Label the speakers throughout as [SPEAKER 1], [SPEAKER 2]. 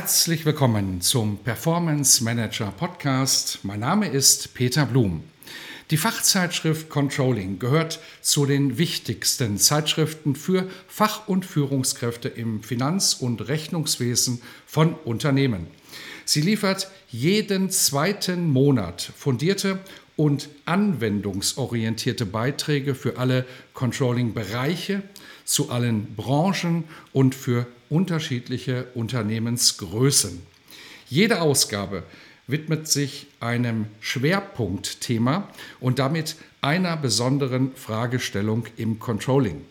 [SPEAKER 1] Herzlich willkommen zum Performance Manager Podcast. Mein Name ist Peter Blum. Die Fachzeitschrift Controlling gehört zu den wichtigsten Zeitschriften für Fach- und Führungskräfte im Finanz- und Rechnungswesen von Unternehmen. Sie liefert jeden zweiten Monat fundierte und anwendungsorientierte Beiträge für alle Controlling-Bereiche, zu allen Branchen und für unterschiedliche Unternehmensgrößen. Jede Ausgabe widmet sich einem Schwerpunktthema und damit einer besonderen Fragestellung im Controlling.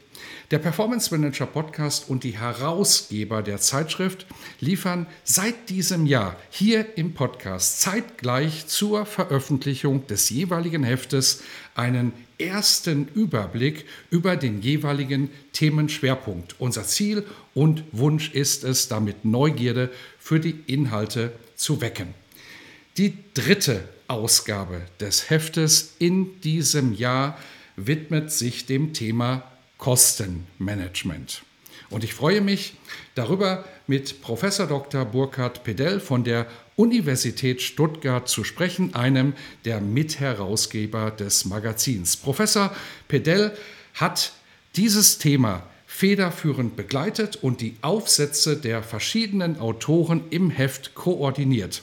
[SPEAKER 1] Der Performance Manager Podcast und die Herausgeber der Zeitschrift liefern seit diesem Jahr hier im Podcast zeitgleich zur Veröffentlichung des jeweiligen Heftes einen ersten Überblick über den jeweiligen Themenschwerpunkt. Unser Ziel und Wunsch ist es, damit Neugierde für die Inhalte zu wecken. Die dritte Ausgabe des Heftes in diesem Jahr widmet sich dem Thema Kostenmanagement. Und ich freue mich darüber, mit Professor Dr. Burkhard Pedell von der Universität Stuttgart zu sprechen, einem der Mitherausgeber des Magazins. Professor Pedell hat dieses Thema federführend begleitet und die Aufsätze der verschiedenen Autoren im Heft koordiniert.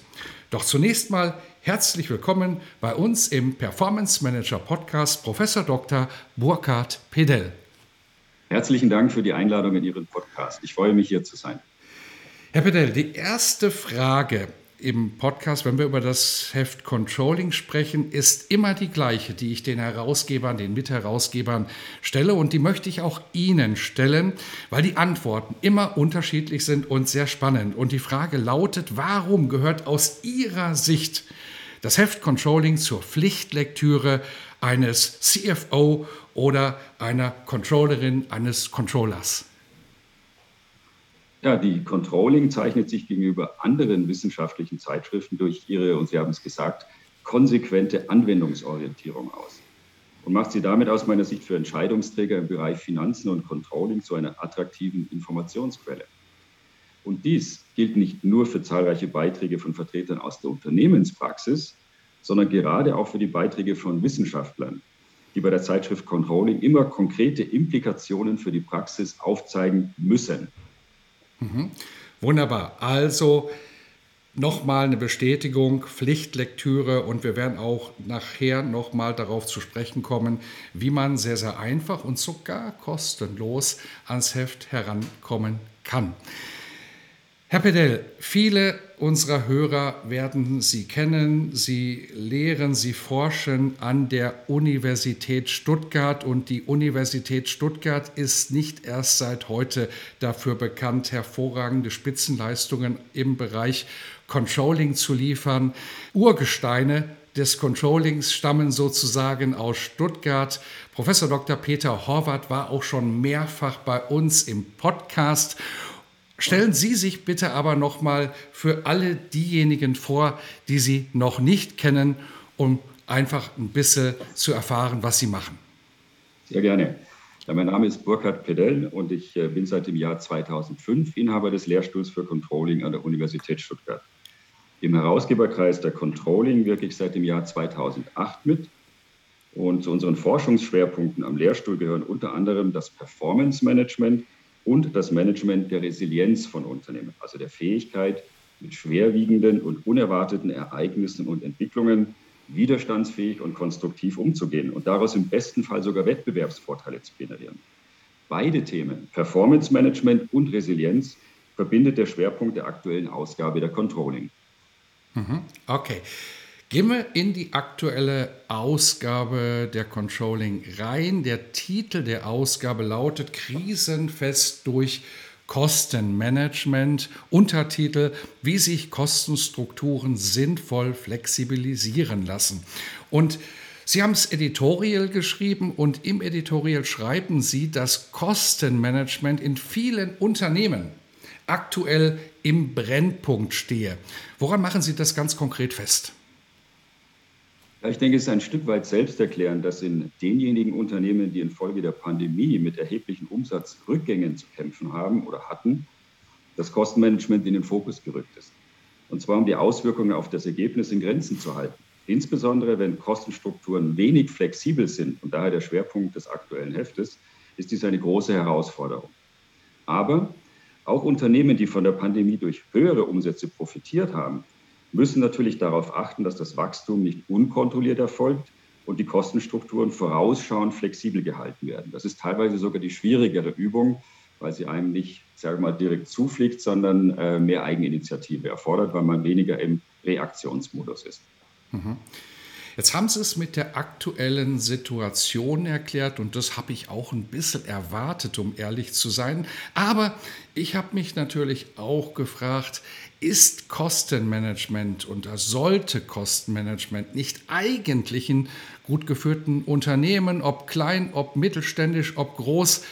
[SPEAKER 1] Doch zunächst mal herzlich willkommen bei uns im Performance Manager Podcast Professor Dr. Burkhard Pedell.
[SPEAKER 2] Herzlichen Dank für die Einladung in Ihren Podcast. Ich freue mich, hier zu sein.
[SPEAKER 1] Herr Pedell, die erste Frage im Podcast, wenn wir über das Heft Controlling sprechen, ist immer die gleiche, die ich den Herausgebern, den Mitherausgebern stelle. Und die möchte ich auch Ihnen stellen, weil die Antworten immer unterschiedlich sind und sehr spannend. Und die Frage lautet, warum gehört aus Ihrer Sicht das Heft Controlling zur Pflichtlektüre eines CFO oder einer Controllerin, eines Controllers?
[SPEAKER 2] Ja, die Controlling zeichnet sich gegenüber anderen wissenschaftlichen Zeitschriften durch ihre, und Sie haben es gesagt, konsequente Anwendungsorientierung aus und macht sie damit aus meiner Sicht für Entscheidungsträger im Bereich Finanzen und Controlling zu einer attraktiven Informationsquelle. Und dies gilt nicht nur für zahlreiche Beiträge von Vertretern aus der Unternehmenspraxis, sondern gerade auch für die Beiträge von Wissenschaftlern, die bei der Zeitschrift Controlling immer konkrete Implikationen für die Praxis aufzeigen müssen.
[SPEAKER 1] Mhm. Wunderbar. Also nochmal eine Bestätigung, Pflichtlektüre und wir werden auch nachher nochmal darauf zu sprechen kommen, wie man sehr, sehr einfach und sogar kostenlos ans Heft herankommen kann. Herr Pedell, viele unserer Hörer werden Sie kennen. Sie lehren, Sie forschen an der Universität Stuttgart und die Universität Stuttgart ist nicht erst seit heute dafür bekannt, hervorragende Spitzenleistungen im Bereich Controlling zu liefern. Urgesteine des Controllings stammen sozusagen aus Stuttgart. Professor Dr. Peter Horvath war auch schon mehrfach bei uns im Podcast Stellen Sie sich bitte aber noch mal für alle diejenigen vor, die Sie noch nicht kennen, um einfach ein bisschen zu erfahren, was Sie machen.
[SPEAKER 2] Sehr gerne. Ja, mein Name ist Burkhard Pedell und ich äh, bin seit dem Jahr 2005 Inhaber des Lehrstuhls für Controlling an der Universität Stuttgart. Im Herausgeberkreis der Controlling wirke ich seit dem Jahr 2008 mit. Und zu unseren Forschungsschwerpunkten am Lehrstuhl gehören unter anderem das Performance Management, und das Management der Resilienz von Unternehmen, also der Fähigkeit, mit schwerwiegenden und unerwarteten Ereignissen und Entwicklungen widerstandsfähig und konstruktiv umzugehen und daraus im besten Fall sogar Wettbewerbsvorteile zu generieren. Beide Themen, Performance Management und Resilienz, verbindet der Schwerpunkt der aktuellen Ausgabe der Controlling.
[SPEAKER 1] Mhm. Okay. Gehen wir in die aktuelle Ausgabe der Controlling rein. Der Titel der Ausgabe lautet Krisenfest durch Kostenmanagement. Untertitel, wie sich Kostenstrukturen sinnvoll flexibilisieren lassen. Und Sie haben es Editorial geschrieben und im Editorial schreiben Sie, dass Kostenmanagement in vielen Unternehmen aktuell im Brennpunkt stehe. Woran machen Sie das ganz konkret fest?
[SPEAKER 2] Ich denke, es ist ein Stück weit selbsterklärend, dass in denjenigen Unternehmen, die infolge der Pandemie mit erheblichen Umsatzrückgängen zu kämpfen haben oder hatten, das Kostenmanagement in den Fokus gerückt ist. Und zwar um die Auswirkungen auf das Ergebnis in Grenzen zu halten. Insbesondere wenn Kostenstrukturen wenig flexibel sind und daher der Schwerpunkt des aktuellen Heftes, ist dies eine große Herausforderung. Aber auch Unternehmen, die von der Pandemie durch höhere Umsätze profitiert haben, müssen natürlich darauf achten, dass das Wachstum nicht unkontrolliert erfolgt und die Kostenstrukturen vorausschauend flexibel gehalten werden. Das ist teilweise sogar die schwierigere Übung, weil sie einem nicht, sage mal, direkt zufliegt, sondern äh, mehr Eigeninitiative erfordert, weil man weniger im Reaktionsmodus ist.
[SPEAKER 1] Mhm. Jetzt haben Sie es mit der aktuellen Situation erklärt und das habe ich auch ein bisschen erwartet, um ehrlich zu sein. Aber ich habe mich natürlich auch gefragt, ist Kostenmanagement und sollte Kostenmanagement nicht eigentlich in gut geführten Unternehmen, ob klein, ob mittelständisch, ob groß,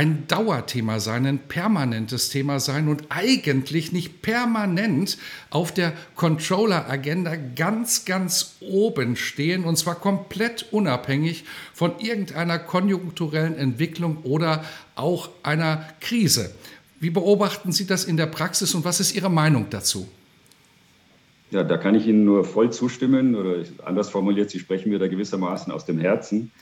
[SPEAKER 1] ein Dauerthema sein, ein permanentes Thema sein und eigentlich nicht permanent auf der Controller-Agenda ganz, ganz oben stehen und zwar komplett unabhängig von irgendeiner konjunkturellen Entwicklung oder auch einer Krise. Wie beobachten Sie das in der Praxis und was ist Ihre Meinung dazu?
[SPEAKER 2] Ja, da kann ich Ihnen nur voll zustimmen oder anders formuliert, Sie sprechen mir da gewissermaßen aus dem Herzen.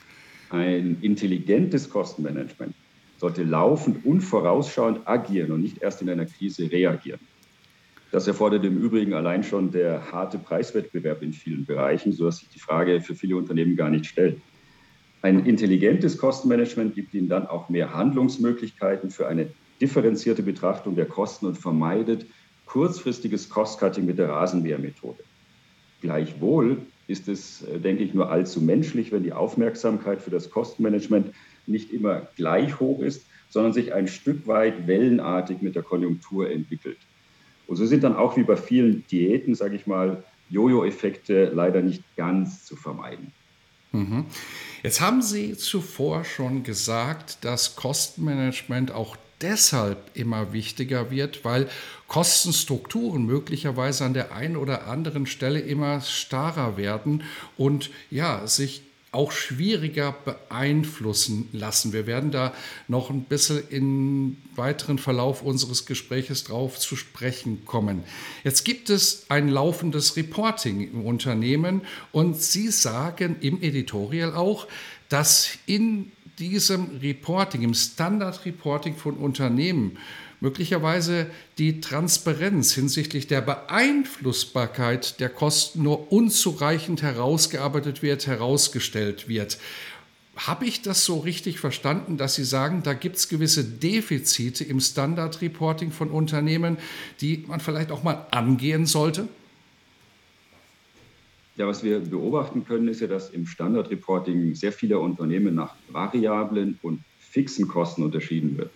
[SPEAKER 2] Ein intelligentes Kostenmanagement sollte laufend und vorausschauend agieren und nicht erst in einer Krise reagieren. Das erfordert im Übrigen allein schon der harte Preiswettbewerb in vielen Bereichen, sodass sich die Frage für viele Unternehmen gar nicht stellt. Ein intelligentes Kostenmanagement gibt ihnen dann auch mehr Handlungsmöglichkeiten für eine differenzierte Betrachtung der Kosten und vermeidet kurzfristiges Cost-Cutting mit der Rasenmähermethode. Gleichwohl ist es, äh, denke ich, nur allzu menschlich, wenn die Aufmerksamkeit für das Kostenmanagement nicht immer gleich hoch ist, sondern sich ein Stück weit wellenartig mit der Konjunktur entwickelt. Und so sind dann auch wie bei vielen Diäten, sage ich mal, Jojo-Effekte leider nicht ganz zu vermeiden.
[SPEAKER 1] Mhm. Jetzt haben Sie zuvor schon gesagt, dass Kostenmanagement auch deshalb immer wichtiger wird, weil Kostenstrukturen möglicherweise an der einen oder anderen Stelle immer starrer werden und ja, sich auch schwieriger beeinflussen lassen. Wir werden da noch ein bisschen im weiteren Verlauf unseres Gespräches drauf zu sprechen kommen. Jetzt gibt es ein laufendes Reporting im Unternehmen und Sie sagen im Editorial auch, dass in diesem Reporting, im Standard Reporting von Unternehmen, möglicherweise die Transparenz hinsichtlich der Beeinflussbarkeit der Kosten nur unzureichend herausgearbeitet wird, herausgestellt wird. Habe ich das so richtig verstanden, dass Sie sagen, da gibt es gewisse Defizite im Standard Reporting von Unternehmen, die man vielleicht auch mal angehen sollte?
[SPEAKER 2] Ja, was wir beobachten können, ist ja, dass im Standard Reporting sehr viele Unternehmen nach variablen und fixen Kosten unterschieden wird.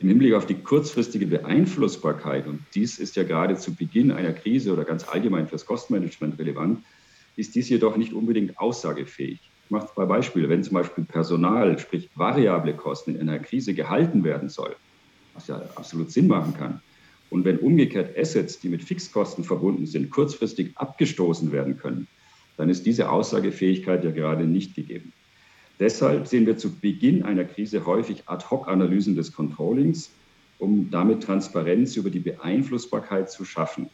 [SPEAKER 2] Im Hinblick auf die kurzfristige Beeinflussbarkeit, und dies ist ja gerade zu Beginn einer Krise oder ganz allgemein fürs Kostenmanagement relevant, ist dies jedoch nicht unbedingt aussagefähig. Ich mache zwei Beispiele. Wenn zum Beispiel Personal, sprich variable Kosten in einer Krise gehalten werden soll, was ja absolut Sinn machen kann, und wenn umgekehrt Assets, die mit Fixkosten verbunden sind, kurzfristig abgestoßen werden können, dann ist diese Aussagefähigkeit ja gerade nicht gegeben. Deshalb sehen wir zu Beginn einer Krise häufig Ad-hoc-Analysen des Controllings, um damit Transparenz über die Beeinflussbarkeit zu schaffen.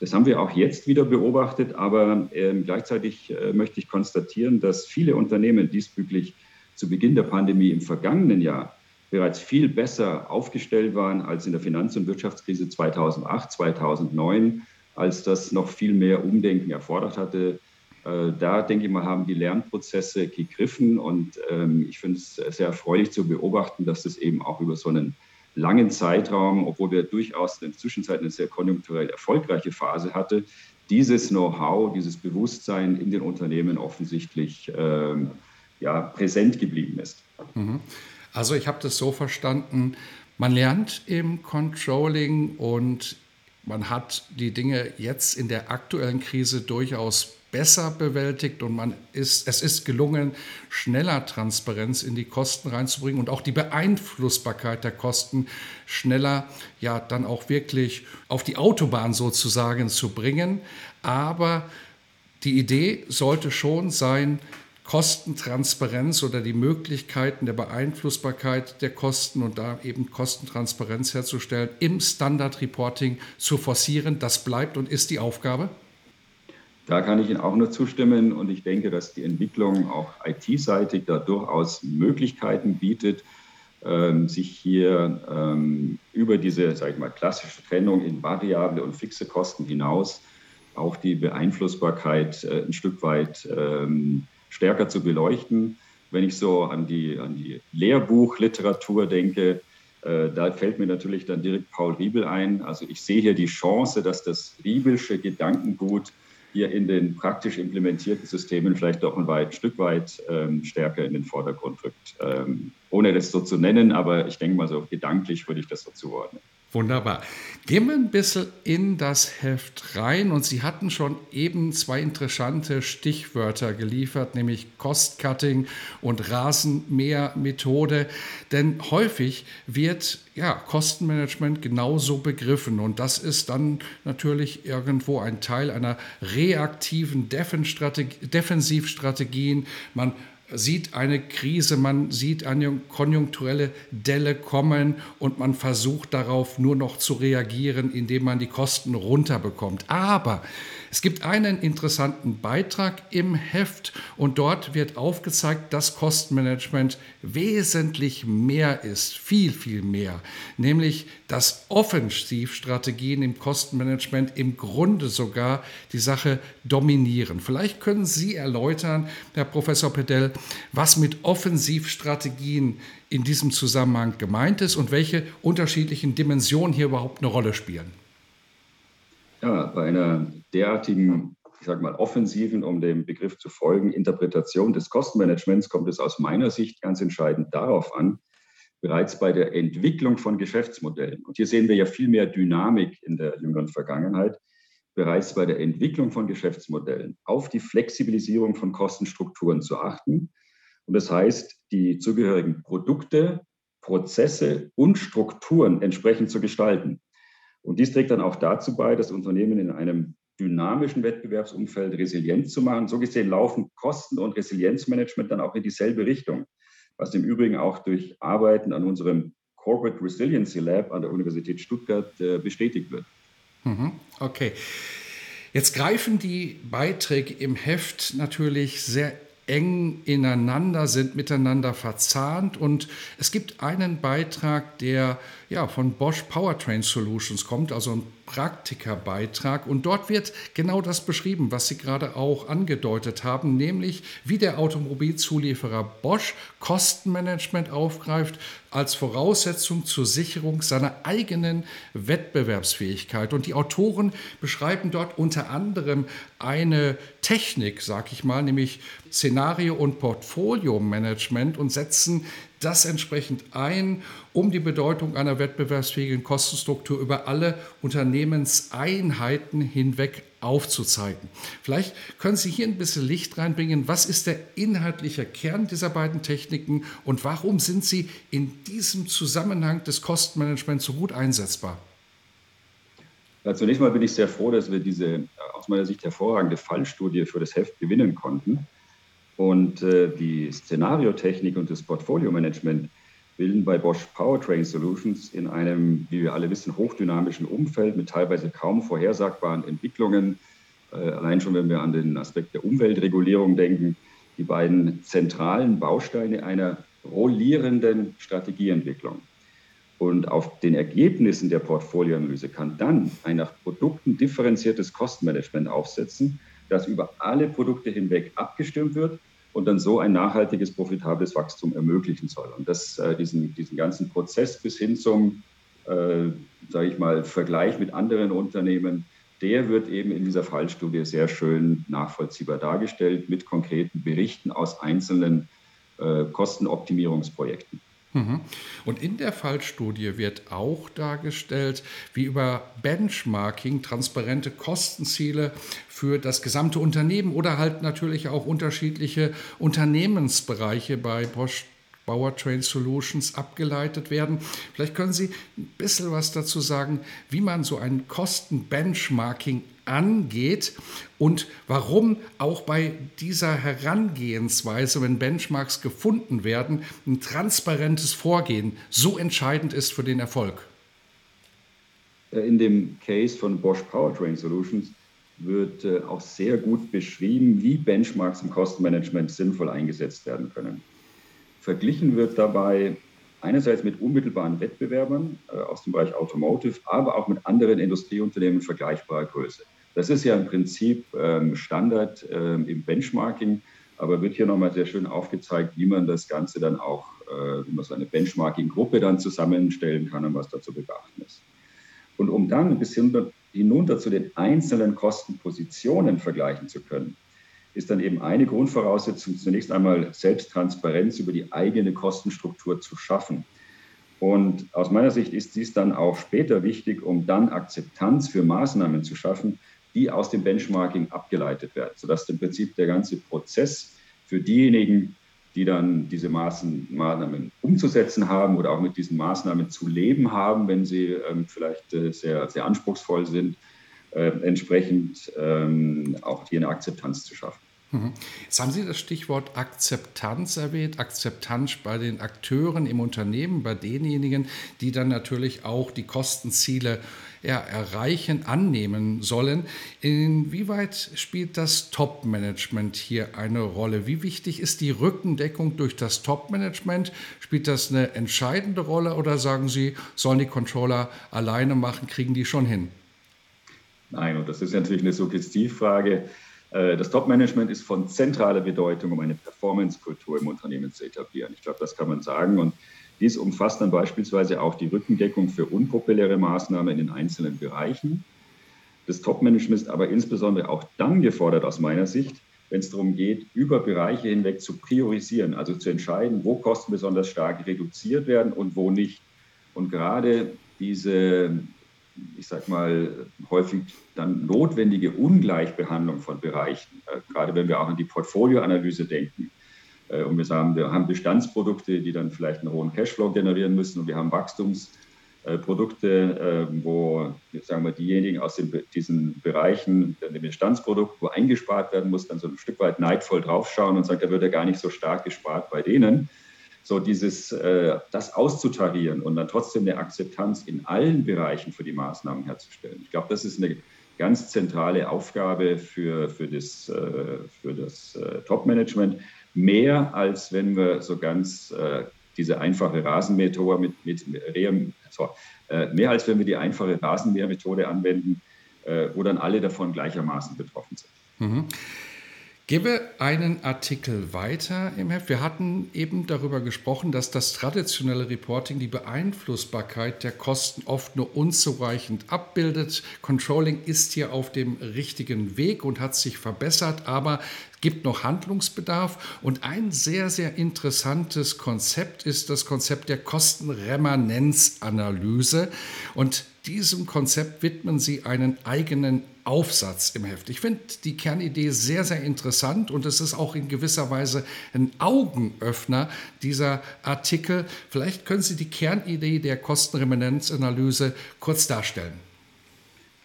[SPEAKER 2] Das haben wir auch jetzt wieder beobachtet, aber äh, gleichzeitig äh, möchte ich konstatieren, dass viele Unternehmen diesbezüglich zu Beginn der Pandemie im vergangenen Jahr bereits viel besser aufgestellt waren als in der Finanz- und Wirtschaftskrise 2008, 2009, als das noch viel mehr Umdenken erfordert hatte. Äh, da denke ich mal, haben die Lernprozesse gegriffen und ähm, ich finde es sehr erfreulich zu beobachten, dass das eben auch über so einen langen Zeitraum, obwohl wir durchaus in der Zwischenzeit eine sehr konjunkturell erfolgreiche Phase hatte, dieses Know-how, dieses Bewusstsein in den Unternehmen offensichtlich ähm, ja, präsent geblieben ist.
[SPEAKER 1] Mhm. Also ich habe das so verstanden, man lernt im Controlling und man hat die Dinge jetzt in der aktuellen Krise durchaus besser bewältigt und man ist, es ist gelungen, schneller Transparenz in die Kosten reinzubringen und auch die Beeinflussbarkeit der Kosten schneller ja dann auch wirklich auf die Autobahn sozusagen zu bringen. Aber die Idee sollte schon sein, Kostentransparenz oder die Möglichkeiten der Beeinflussbarkeit der Kosten und da eben Kostentransparenz herzustellen im Standard Reporting zu forcieren. Das bleibt und ist die Aufgabe.
[SPEAKER 2] Da kann ich Ihnen auch nur zustimmen und ich denke, dass die Entwicklung auch IT-seitig da durchaus Möglichkeiten bietet, ähm, sich hier ähm, über diese, sage ich mal, klassische Trennung in variable und fixe Kosten hinaus auch die Beeinflussbarkeit äh, ein Stück weit ähm, stärker zu beleuchten. Wenn ich so an die, an die Lehrbuchliteratur denke, äh, da fällt mir natürlich dann direkt Paul Riebel ein. Also ich sehe hier die Chance, dass das Riebelsche Gedankengut hier in den praktisch implementierten Systemen vielleicht doch ein weit, Stück weit ähm, stärker in den Vordergrund rückt. Ähm, ohne das so zu nennen, aber ich denke mal so gedanklich würde ich das so zuordnen.
[SPEAKER 1] Wunderbar. Gehen wir ein bisschen in das Heft rein und Sie hatten schon eben zwei interessante Stichwörter geliefert, nämlich Cost-Cutting und Rasenmähermethode. Denn häufig wird ja, Kostenmanagement genauso begriffen und das ist dann natürlich irgendwo ein Teil einer reaktiven Defensivstrategien. Man sieht eine Krise, man sieht eine konjunkturelle Delle kommen und man versucht darauf nur noch zu reagieren, indem man die Kosten runterbekommt. Aber es gibt einen interessanten Beitrag im Heft und dort wird aufgezeigt, dass Kostenmanagement wesentlich mehr ist, viel, viel mehr, nämlich dass Offensivstrategien im Kostenmanagement im Grunde sogar die Sache dominieren. Vielleicht können Sie erläutern, Herr Professor Pedell, was mit Offensivstrategien in diesem Zusammenhang gemeint ist und welche unterschiedlichen Dimensionen hier überhaupt eine Rolle spielen.
[SPEAKER 2] Ja, bei einer derartigen, ich sage mal, offensiven, um dem Begriff zu folgen, Interpretation des Kostenmanagements kommt es aus meiner Sicht ganz entscheidend darauf an, bereits bei der Entwicklung von Geschäftsmodellen, und hier sehen wir ja viel mehr Dynamik in der jüngeren Vergangenheit, bereits bei der Entwicklung von Geschäftsmodellen auf die Flexibilisierung von Kostenstrukturen zu achten. Und das heißt, die zugehörigen Produkte, Prozesse und Strukturen entsprechend zu gestalten. Und dies trägt dann auch dazu bei, das Unternehmen in einem dynamischen Wettbewerbsumfeld resilient zu machen. So gesehen laufen Kosten- und Resilienzmanagement dann auch in dieselbe Richtung, was im Übrigen auch durch Arbeiten an unserem Corporate Resiliency Lab an der Universität Stuttgart äh, bestätigt wird.
[SPEAKER 1] Mhm. Okay. Jetzt greifen die Beiträge im Heft natürlich sehr eng ineinander, sind miteinander verzahnt. Und es gibt einen Beitrag, der ja, von Bosch Powertrain Solutions kommt, also ein Praktikerbeitrag. Und dort wird genau das beschrieben, was Sie gerade auch angedeutet haben, nämlich wie der Automobilzulieferer Bosch Kostenmanagement aufgreift als Voraussetzung zur Sicherung seiner eigenen Wettbewerbsfähigkeit. Und die Autoren beschreiben dort unter anderem eine Technik, sag ich mal, nämlich Szenario- und Portfolio-Management und setzen das entsprechend ein, um die Bedeutung einer wettbewerbsfähigen Kostenstruktur über alle Unternehmenseinheiten hinweg aufzuzeigen. Vielleicht können Sie hier ein bisschen Licht reinbringen. Was ist der inhaltliche Kern dieser beiden Techniken und warum sind sie in diesem Zusammenhang des Kostenmanagements so gut einsetzbar?
[SPEAKER 2] Ja, zunächst mal bin ich sehr froh, dass wir diese äh, aus meiner Sicht hervorragende Fallstudie für das Heft gewinnen konnten. Und äh, die Szenariotechnik und das Portfolio-Management bilden bei Bosch Powertrain Solutions in einem, wie wir alle wissen, hochdynamischen Umfeld mit teilweise kaum vorhersagbaren Entwicklungen. Äh, allein schon, wenn wir an den Aspekt der Umweltregulierung denken, die beiden zentralen Bausteine einer rollierenden Strategieentwicklung. Und auf den Ergebnissen der Portfolioanalyse kann dann ein nach Produkten differenziertes Kostenmanagement aufsetzen, das über alle Produkte hinweg abgestimmt wird und dann so ein nachhaltiges, profitables Wachstum ermöglichen soll. Und das, äh, diesen, diesen ganzen Prozess bis hin zum, äh, sage ich mal, Vergleich mit anderen Unternehmen der wird eben in dieser Fallstudie sehr schön nachvollziehbar dargestellt mit konkreten Berichten aus einzelnen äh, Kostenoptimierungsprojekten.
[SPEAKER 1] Mhm. Und in der Fallstudie wird auch dargestellt, wie über Benchmarking transparente Kostenziele für das gesamte Unternehmen oder halt natürlich auch unterschiedliche Unternehmensbereiche bei Bosch Powertrain Solutions abgeleitet werden. Vielleicht können Sie ein bisschen was dazu sagen, wie man so ein Kostenbenchmarking angeht und warum auch bei dieser Herangehensweise, wenn Benchmarks gefunden werden, ein transparentes Vorgehen so entscheidend ist für den Erfolg.
[SPEAKER 2] In dem Case von Bosch Powertrain Solutions wird äh, auch sehr gut beschrieben, wie Benchmarks im Kostenmanagement sinnvoll eingesetzt werden können. Verglichen wird dabei einerseits mit unmittelbaren Wettbewerbern äh, aus dem Bereich Automotive, aber auch mit anderen Industrieunternehmen vergleichbarer Größe. Das ist ja im Prinzip ähm, Standard ähm, im Benchmarking, aber wird hier nochmal sehr schön aufgezeigt, wie man das Ganze dann auch, äh, wie man so eine Benchmarking-Gruppe dann zusammenstellen kann und was da zu beachten ist. Und um dann ein bisschen hinunter zu den einzelnen Kostenpositionen vergleichen zu können, ist dann eben eine Grundvoraussetzung, zunächst einmal Selbsttransparenz über die eigene Kostenstruktur zu schaffen. Und aus meiner Sicht ist dies dann auch später wichtig, um dann Akzeptanz für Maßnahmen zu schaffen, die aus dem Benchmarking abgeleitet werden, sodass im Prinzip der ganze Prozess für diejenigen, die dann diese Maßnahmen umzusetzen haben oder auch mit diesen Maßnahmen zu leben haben, wenn sie ähm, vielleicht äh, sehr, sehr anspruchsvoll sind, äh, entsprechend ähm, auch hier eine Akzeptanz zu schaffen.
[SPEAKER 1] Mhm. Jetzt haben Sie das Stichwort Akzeptanz erwähnt, Akzeptanz bei den Akteuren im Unternehmen, bei denjenigen, die dann natürlich auch die Kostenziele ja, erreichen, annehmen sollen. Inwieweit spielt das Top-Management hier eine Rolle? Wie wichtig ist die Rückendeckung durch das Top-Management? Spielt das eine entscheidende Rolle oder sagen Sie, sollen die Controller alleine machen, kriegen die schon hin?
[SPEAKER 2] Nein, und das ist natürlich eine Suggestivfrage. Äh, das Top-Management ist von zentraler Bedeutung, um eine Performance-Kultur im Unternehmen zu etablieren. Ich glaube, das kann man sagen. Und dies umfasst dann beispielsweise auch die Rückendeckung für unpopuläre Maßnahmen in den einzelnen Bereichen. Das Top-Management ist aber insbesondere auch dann gefordert aus meiner Sicht, wenn es darum geht, über Bereiche hinweg zu priorisieren, also zu entscheiden, wo Kosten besonders stark reduziert werden und wo nicht. Und gerade diese ich sag mal, häufig dann notwendige Ungleichbehandlung von Bereichen, äh, gerade wenn wir auch an die Portfolioanalyse denken. Äh, und wir sagen, wir haben Bestandsprodukte, die dann vielleicht einen hohen Cashflow generieren müssen. Und wir haben Wachstumsprodukte, äh, wo sagen wir, diejenigen aus den, diesen Bereichen, dem Bestandsprodukt, wo eingespart werden muss, dann so ein Stück weit neidvoll draufschauen und sagen, da wird ja gar nicht so stark gespart bei denen so dieses, äh, das auszutarieren und dann trotzdem eine Akzeptanz in allen Bereichen für die Maßnahmen herzustellen. Ich glaube, das ist eine ganz zentrale Aufgabe für, für das, äh, das äh, Top-Management. Mehr als wenn wir so ganz äh, diese einfache Rasenmähermethode mit, mit so, äh, mehr als wenn wir die einfache Rasenmähermethode anwenden, äh, wo dann alle davon gleichermaßen betroffen sind. Mhm.
[SPEAKER 1] Gebe einen Artikel weiter im Heft. Wir hatten eben darüber gesprochen, dass das traditionelle Reporting die Beeinflussbarkeit der Kosten oft nur unzureichend abbildet. Controlling ist hier auf dem richtigen Weg und hat sich verbessert, aber gibt noch Handlungsbedarf. Und ein sehr, sehr interessantes Konzept ist das Konzept der Kostenremanenzanalyse. Und diesem Konzept widmen Sie einen eigenen Aufsatz im Heft. Ich finde die Kernidee sehr, sehr interessant und es ist auch in gewisser Weise ein Augenöffner, dieser Artikel. Vielleicht können Sie die Kernidee der Kostenremanenzanalyse kurz darstellen.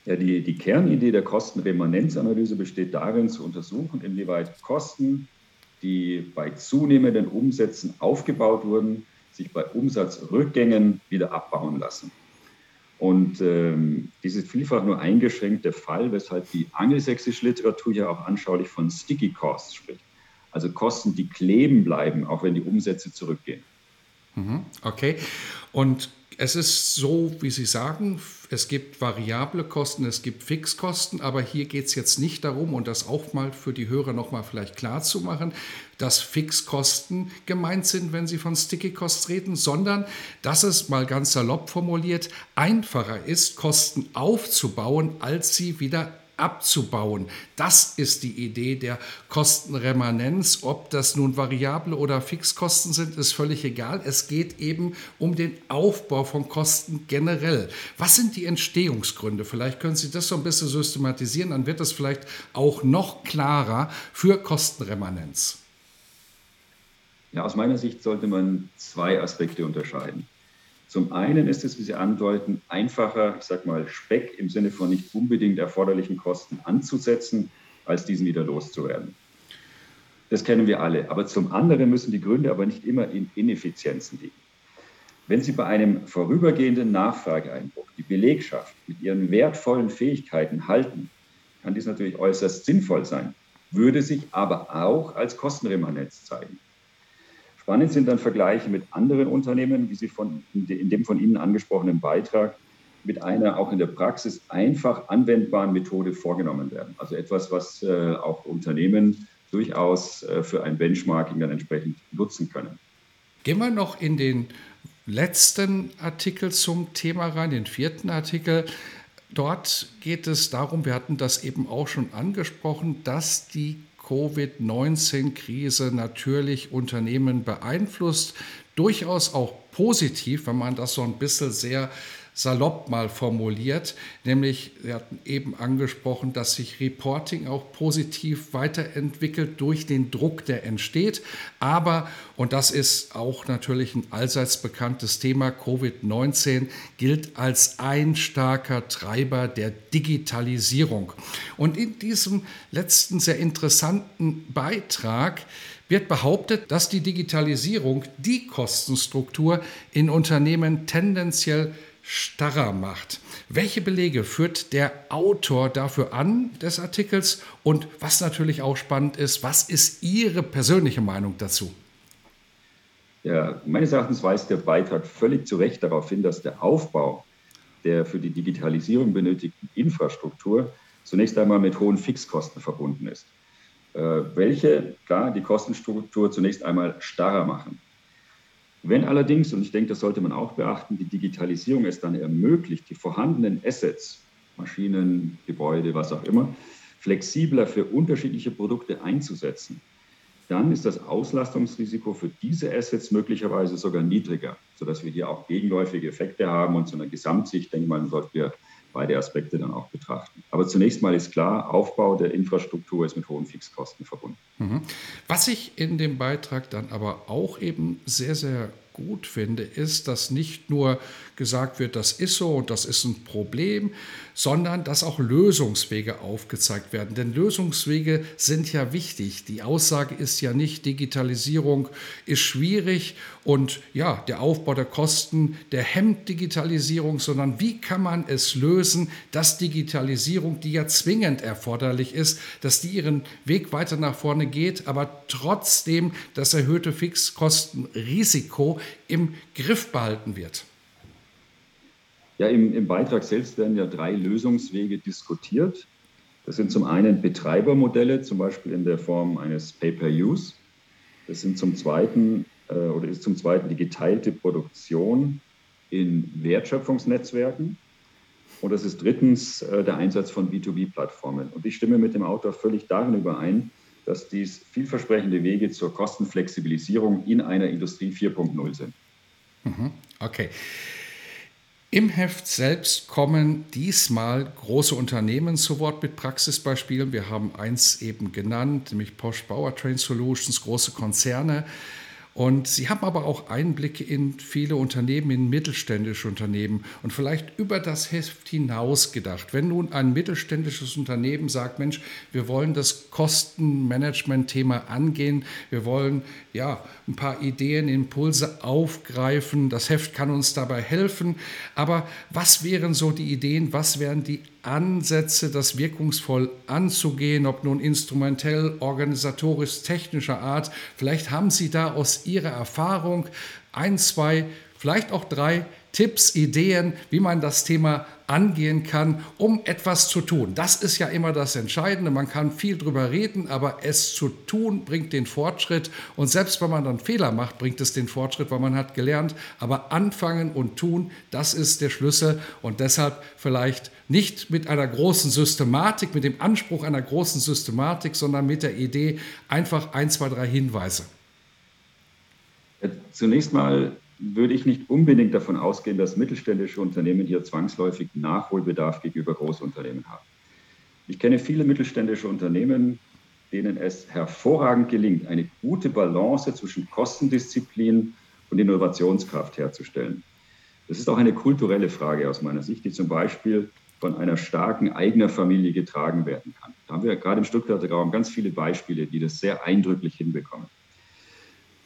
[SPEAKER 2] Ja, die, die Kernidee der Kostenremanenzanalyse besteht darin, zu untersuchen, inwieweit Kosten, die bei zunehmenden Umsätzen aufgebaut wurden, sich bei Umsatzrückgängen wieder abbauen lassen. Und ähm, dies ist vielfach nur eingeschränkt der Fall, weshalb die angelsächsische Literatur ja auch anschaulich von Sticky Costs spricht. Also Kosten, die kleben bleiben, auch wenn die Umsätze zurückgehen.
[SPEAKER 1] Mhm, okay. Und Es ist so, wie Sie sagen, es gibt variable Kosten, es gibt Fixkosten, aber hier geht es jetzt nicht darum, und das auch mal für die Hörer nochmal vielleicht klar zu machen, dass Fixkosten gemeint sind, wenn Sie von Sticky Costs reden, sondern dass es mal ganz salopp formuliert einfacher ist, Kosten aufzubauen, als sie wieder abzubauen. Das ist die Idee der Kostenremanenz. Ob das nun variable oder Fixkosten sind, ist völlig egal. Es geht eben um den Aufbau von Kosten generell. Was sind die Entstehungsgründe? Vielleicht können Sie das so ein bisschen systematisieren, dann wird es vielleicht auch noch klarer für Kostenremanenz.
[SPEAKER 2] Ja, aus meiner Sicht sollte man zwei Aspekte unterscheiden. Zum einen ist es, wie Sie andeuten, einfacher, ich sage mal, Speck im Sinne von nicht unbedingt erforderlichen Kosten anzusetzen, als diesen wieder loszuwerden. Das kennen wir alle. Aber zum anderen müssen die Gründe aber nicht immer in Ineffizienzen liegen. Wenn Sie bei einem vorübergehenden Nachfrageeinbruch die Belegschaft mit ihren wertvollen Fähigkeiten halten, kann dies natürlich äußerst sinnvoll sein, würde sich aber auch als Kostenremanenz zeigen. Spannend sind dann Vergleiche mit anderen Unternehmen, wie sie von, in dem von Ihnen angesprochenen Beitrag mit einer auch in der Praxis einfach anwendbaren Methode vorgenommen werden. Also etwas, was äh, auch Unternehmen durchaus äh, für ein Benchmarking dann entsprechend nutzen können.
[SPEAKER 1] Gehen wir noch in den letzten Artikel zum Thema rein, den vierten Artikel. Dort geht es darum, wir hatten das eben auch schon angesprochen, dass die Covid-19-Krise natürlich Unternehmen beeinflusst, durchaus auch positiv, wenn man das so ein bisschen sehr salopp mal formuliert, nämlich Sie hatten eben angesprochen, dass sich Reporting auch positiv weiterentwickelt durch den Druck, der entsteht. Aber, und das ist auch natürlich ein allseits bekanntes Thema, Covid-19 gilt als ein starker Treiber der Digitalisierung. Und in diesem letzten sehr interessanten Beitrag wird behauptet, dass die Digitalisierung die Kostenstruktur in Unternehmen tendenziell starrer macht. Welche Belege führt der Autor dafür an des Artikels und was natürlich auch spannend ist, was ist Ihre persönliche Meinung dazu?
[SPEAKER 2] Ja, meines Erachtens weist der Beitrag völlig zu Recht darauf hin, dass der Aufbau der für die Digitalisierung benötigten Infrastruktur zunächst einmal mit hohen Fixkosten verbunden ist, äh, welche klar die Kostenstruktur zunächst einmal starrer machen. Wenn allerdings, und ich denke, das sollte man auch beachten, die Digitalisierung es dann ermöglicht, die vorhandenen Assets, Maschinen, Gebäude, was auch immer, flexibler für unterschiedliche Produkte einzusetzen, dann ist das Auslastungsrisiko für diese Assets möglicherweise sogar niedriger, sodass wir hier auch gegenläufige Effekte haben und zu einer Gesamtsicht, denke ich mal, sollten wir beide Aspekte dann auch betrachten. Aber zunächst mal ist klar, Aufbau der Infrastruktur ist mit hohen Fixkosten verbunden.
[SPEAKER 1] Mhm. Was ich in dem Beitrag dann aber auch eben sehr, sehr gut finde, ist, dass nicht nur gesagt wird, das ist so und das ist ein Problem, sondern dass auch Lösungswege aufgezeigt werden. Denn Lösungswege sind ja wichtig. Die Aussage ist ja nicht, Digitalisierung ist schwierig und ja, der Aufbau der Kosten, der hemmt Digitalisierung, sondern wie kann man es lösen, dass Digitalisierung, die ja zwingend erforderlich ist, dass die ihren Weg weiter nach vorne geht, aber trotzdem das erhöhte Fixkostenrisiko im Griff behalten wird?
[SPEAKER 2] Ja, im, im Beitrag selbst werden ja drei Lösungswege diskutiert. Das sind zum einen Betreibermodelle, zum Beispiel in der Form eines Pay-per-Use. Das sind zum zweiten oder ist zum zweiten die geteilte Produktion in Wertschöpfungsnetzwerken. Und das ist drittens äh, der Einsatz von B2B-Plattformen. Und ich stimme mit dem Autor völlig darin überein, dass dies vielversprechende Wege zur Kostenflexibilisierung in einer Industrie 4.0 sind.
[SPEAKER 1] Mhm. Okay. Im Heft selbst kommen diesmal große Unternehmen zu Wort mit Praxisbeispielen. Wir haben eins eben genannt, nämlich Porsche Powertrain Solutions, große Konzerne. Und Sie haben aber auch Einblicke in viele Unternehmen, in mittelständische Unternehmen und vielleicht über das Heft hinaus gedacht. Wenn nun ein mittelständisches Unternehmen sagt, Mensch, wir wollen das Kostenmanagement-Thema angehen, wir wollen ja ein paar Ideen, Impulse aufgreifen, das Heft kann uns dabei helfen. Aber was wären so die Ideen, was wären die Ansätze, das wirkungsvoll anzugehen, ob nun instrumentell, organisatorisch, technischer Art. Vielleicht haben Sie da aus Ihrer Erfahrung ein, zwei, vielleicht auch drei Tipps, Ideen, wie man das Thema angehen kann, um etwas zu tun. Das ist ja immer das Entscheidende. Man kann viel drüber reden, aber es zu tun bringt den Fortschritt. Und selbst wenn man dann Fehler macht, bringt es den Fortschritt, weil man hat gelernt. Aber anfangen und tun, das ist der Schlüssel. Und deshalb vielleicht nicht mit einer großen Systematik, mit dem Anspruch einer großen Systematik, sondern mit der Idee einfach ein, zwei, drei Hinweise.
[SPEAKER 2] Zunächst mal würde ich nicht unbedingt davon ausgehen, dass mittelständische Unternehmen hier zwangsläufig Nachholbedarf gegenüber Großunternehmen haben. Ich kenne viele mittelständische Unternehmen, denen es hervorragend gelingt, eine gute Balance zwischen Kostendisziplin und Innovationskraft herzustellen. Das ist auch eine kulturelle Frage aus meiner Sicht, die zum Beispiel von einer starken eigener Familie getragen werden kann. Da haben wir gerade im Stuttgarter Raum ganz viele Beispiele, die das sehr eindrücklich hinbekommen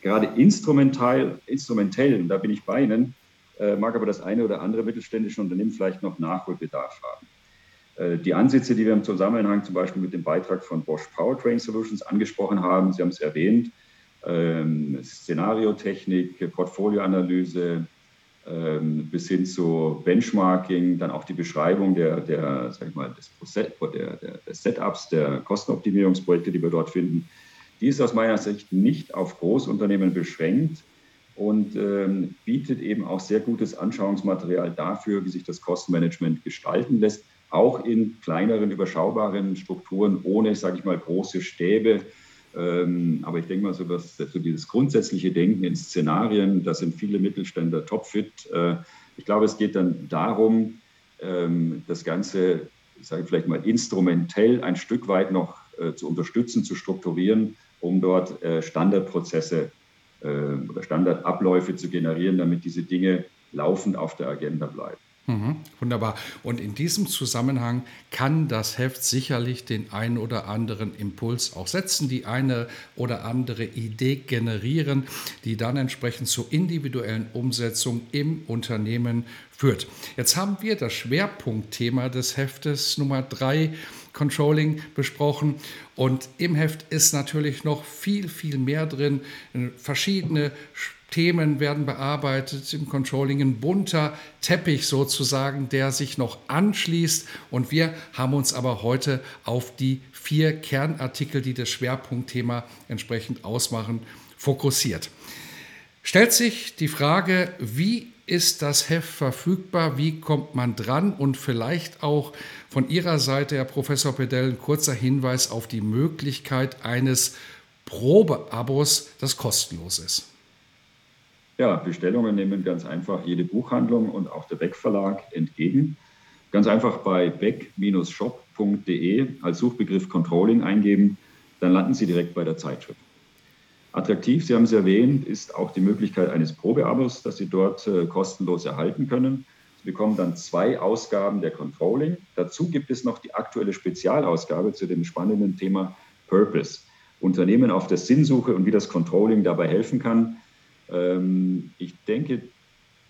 [SPEAKER 2] gerade instrumental, instrumentell, und da bin ich bei Ihnen, äh, mag aber das eine oder andere mittelständische Unternehmen vielleicht noch Nachholbedarf haben. Äh, die Ansätze, die wir im Zusammenhang zum Beispiel mit dem Beitrag von Bosch Powertrain Solutions angesprochen haben, Sie haben es erwähnt, ähm, Szenariotechnik, Portfolioanalyse, ähm, bis hin zu Benchmarking, dann auch die Beschreibung der, der, sag ich mal, des, der, der, Setups, der Kostenoptimierungsprojekte, die wir dort finden, die ist aus meiner Sicht nicht auf Großunternehmen beschränkt und ähm, bietet eben auch sehr gutes Anschauungsmaterial dafür, wie sich das Kostenmanagement gestalten lässt, auch in kleineren, überschaubaren Strukturen, ohne, sage ich mal, große Stäbe. Ähm, aber ich denke mal, so, dass, so dieses grundsätzliche Denken in Szenarien, da sind viele Mittelständler topfit. Äh, ich glaube, es geht dann darum, ähm, das Ganze, ich sage vielleicht mal, instrumentell ein Stück weit noch äh, zu unterstützen, zu strukturieren, um dort äh, Standardprozesse äh, oder Standardabläufe zu generieren, damit diese Dinge laufend auf der Agenda bleiben.
[SPEAKER 1] Mhm, wunderbar. Und in diesem Zusammenhang kann das Heft sicherlich den einen oder anderen Impuls auch setzen, die eine oder andere Idee generieren, die dann entsprechend zur individuellen Umsetzung im Unternehmen führt. Jetzt haben wir das Schwerpunktthema des Heftes Nummer drei Controlling besprochen. Und im Heft ist natürlich noch viel, viel mehr drin. Verschiedene Themen werden bearbeitet im Controlling, ein bunter Teppich sozusagen, der sich noch anschließt. Und wir haben uns aber heute auf die vier Kernartikel, die das Schwerpunktthema entsprechend ausmachen, fokussiert. Stellt sich die Frage, wie ist das Heft verfügbar? Wie kommt man dran? Und vielleicht auch von Ihrer Seite, Herr Professor Pedell, ein kurzer Hinweis auf die Möglichkeit eines Probeabos, das kostenlos ist.
[SPEAKER 2] Ja, Bestellungen nehmen ganz einfach jede Buchhandlung und auch der Beck Verlag entgegen. Ganz einfach bei beck-shop.de als Suchbegriff Controlling eingeben, dann landen Sie direkt bei der Zeitschrift. Attraktiv, Sie haben es erwähnt, ist auch die Möglichkeit eines Probeabos, das Sie dort äh, kostenlos erhalten können. Sie bekommen dann zwei Ausgaben der Controlling. Dazu gibt es noch die aktuelle Spezialausgabe zu dem spannenden Thema Purpose. Unternehmen auf der Sinnsuche und wie das Controlling dabei helfen kann. Ähm, ich denke,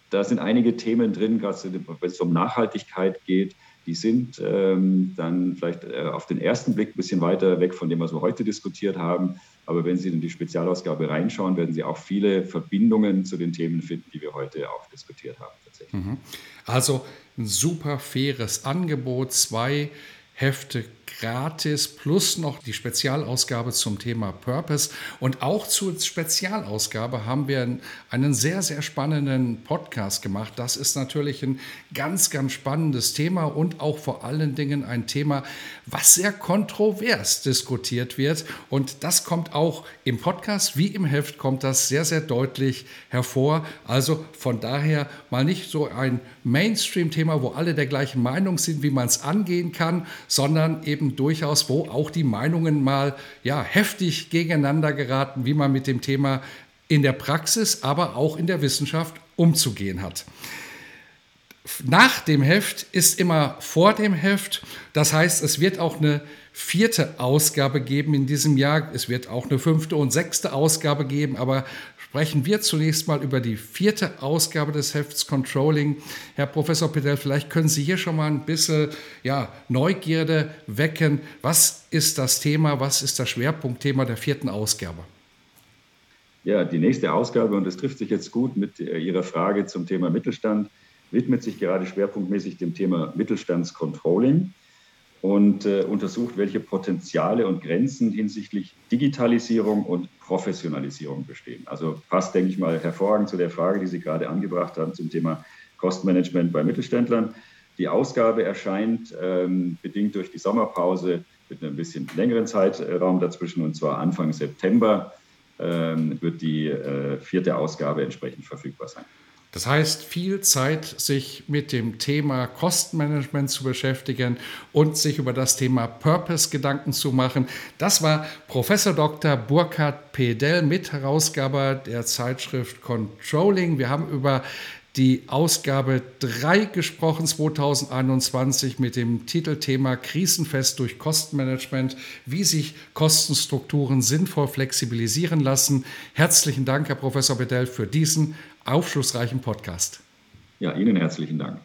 [SPEAKER 2] da sind einige Themen drin, gerade wenn es um Nachhaltigkeit geht, die sind ähm, dann vielleicht äh, auf den ersten Blick ein bisschen weiter weg von dem, was wir heute diskutiert haben. Aber wenn Sie in die Spezialausgabe reinschauen, werden Sie auch viele Verbindungen zu den Themen finden, die wir heute auch diskutiert haben. Tatsächlich.
[SPEAKER 1] Mhm. Also ein super faires Angebot, zwei Hefte gratis plus noch die Spezialausgabe zum Thema Purpose. Und auch zur Spezialausgabe haben wir einen sehr, sehr spannenden Podcast gemacht. Das ist natürlich ein ganz, ganz spannendes Thema und auch vor allen Dingen ein Thema, was sehr kontrovers diskutiert wird. Und das kommt auch im Podcast wie im Heft kommt das sehr, sehr deutlich hervor. Also von daher mal nicht so ein Mainstream-Thema, wo alle der gleichen Meinung sind, wie man es angehen kann, sondern eben durchaus, wo auch die Meinungen mal ja, heftig gegeneinander geraten, wie man mit dem Thema in der Praxis, aber auch in der Wissenschaft umzugehen hat. Nach dem Heft ist immer vor dem Heft. Das heißt, es wird auch eine vierte Ausgabe geben in diesem Jahr. Es wird auch eine fünfte und sechste Ausgabe geben, aber sprechen wir zunächst mal über die vierte Ausgabe des Hefts Controlling. Herr Professor Pedell, vielleicht können Sie hier schon mal ein bisschen ja, Neugierde wecken. Was ist das Thema, was ist das Schwerpunktthema der vierten Ausgabe?
[SPEAKER 2] Ja, die nächste Ausgabe, und das trifft sich jetzt gut mit äh, Ihrer Frage zum Thema Mittelstand, widmet sich gerade schwerpunktmäßig dem Thema Mittelstandscontrolling und äh, untersucht, welche Potenziale und Grenzen hinsichtlich Digitalisierung und Professionalisierung bestehen. Also passt, denke ich mal, hervorragend zu der Frage, die Sie gerade angebracht haben zum Thema Kostenmanagement bei Mittelständlern. Die Ausgabe erscheint ähm, bedingt durch die Sommerpause mit einem bisschen längeren Zeitraum dazwischen, und zwar Anfang September ähm, wird die äh, vierte Ausgabe entsprechend verfügbar sein.
[SPEAKER 1] Das heißt, viel Zeit, sich mit dem Thema Kostenmanagement zu beschäftigen und sich über das Thema Purpose Gedanken zu machen. Das war Professor Dr. Burkhard Pedell, Mitherausgaber der Zeitschrift Controlling. Wir haben über die Ausgabe 3 gesprochen 2021 mit dem Titelthema Krisenfest durch Kostenmanagement, wie sich Kostenstrukturen sinnvoll flexibilisieren lassen. Herzlichen Dank, Herr Professor Bedell, für diesen aufschlussreichen Podcast.
[SPEAKER 2] Ja, Ihnen herzlichen Dank.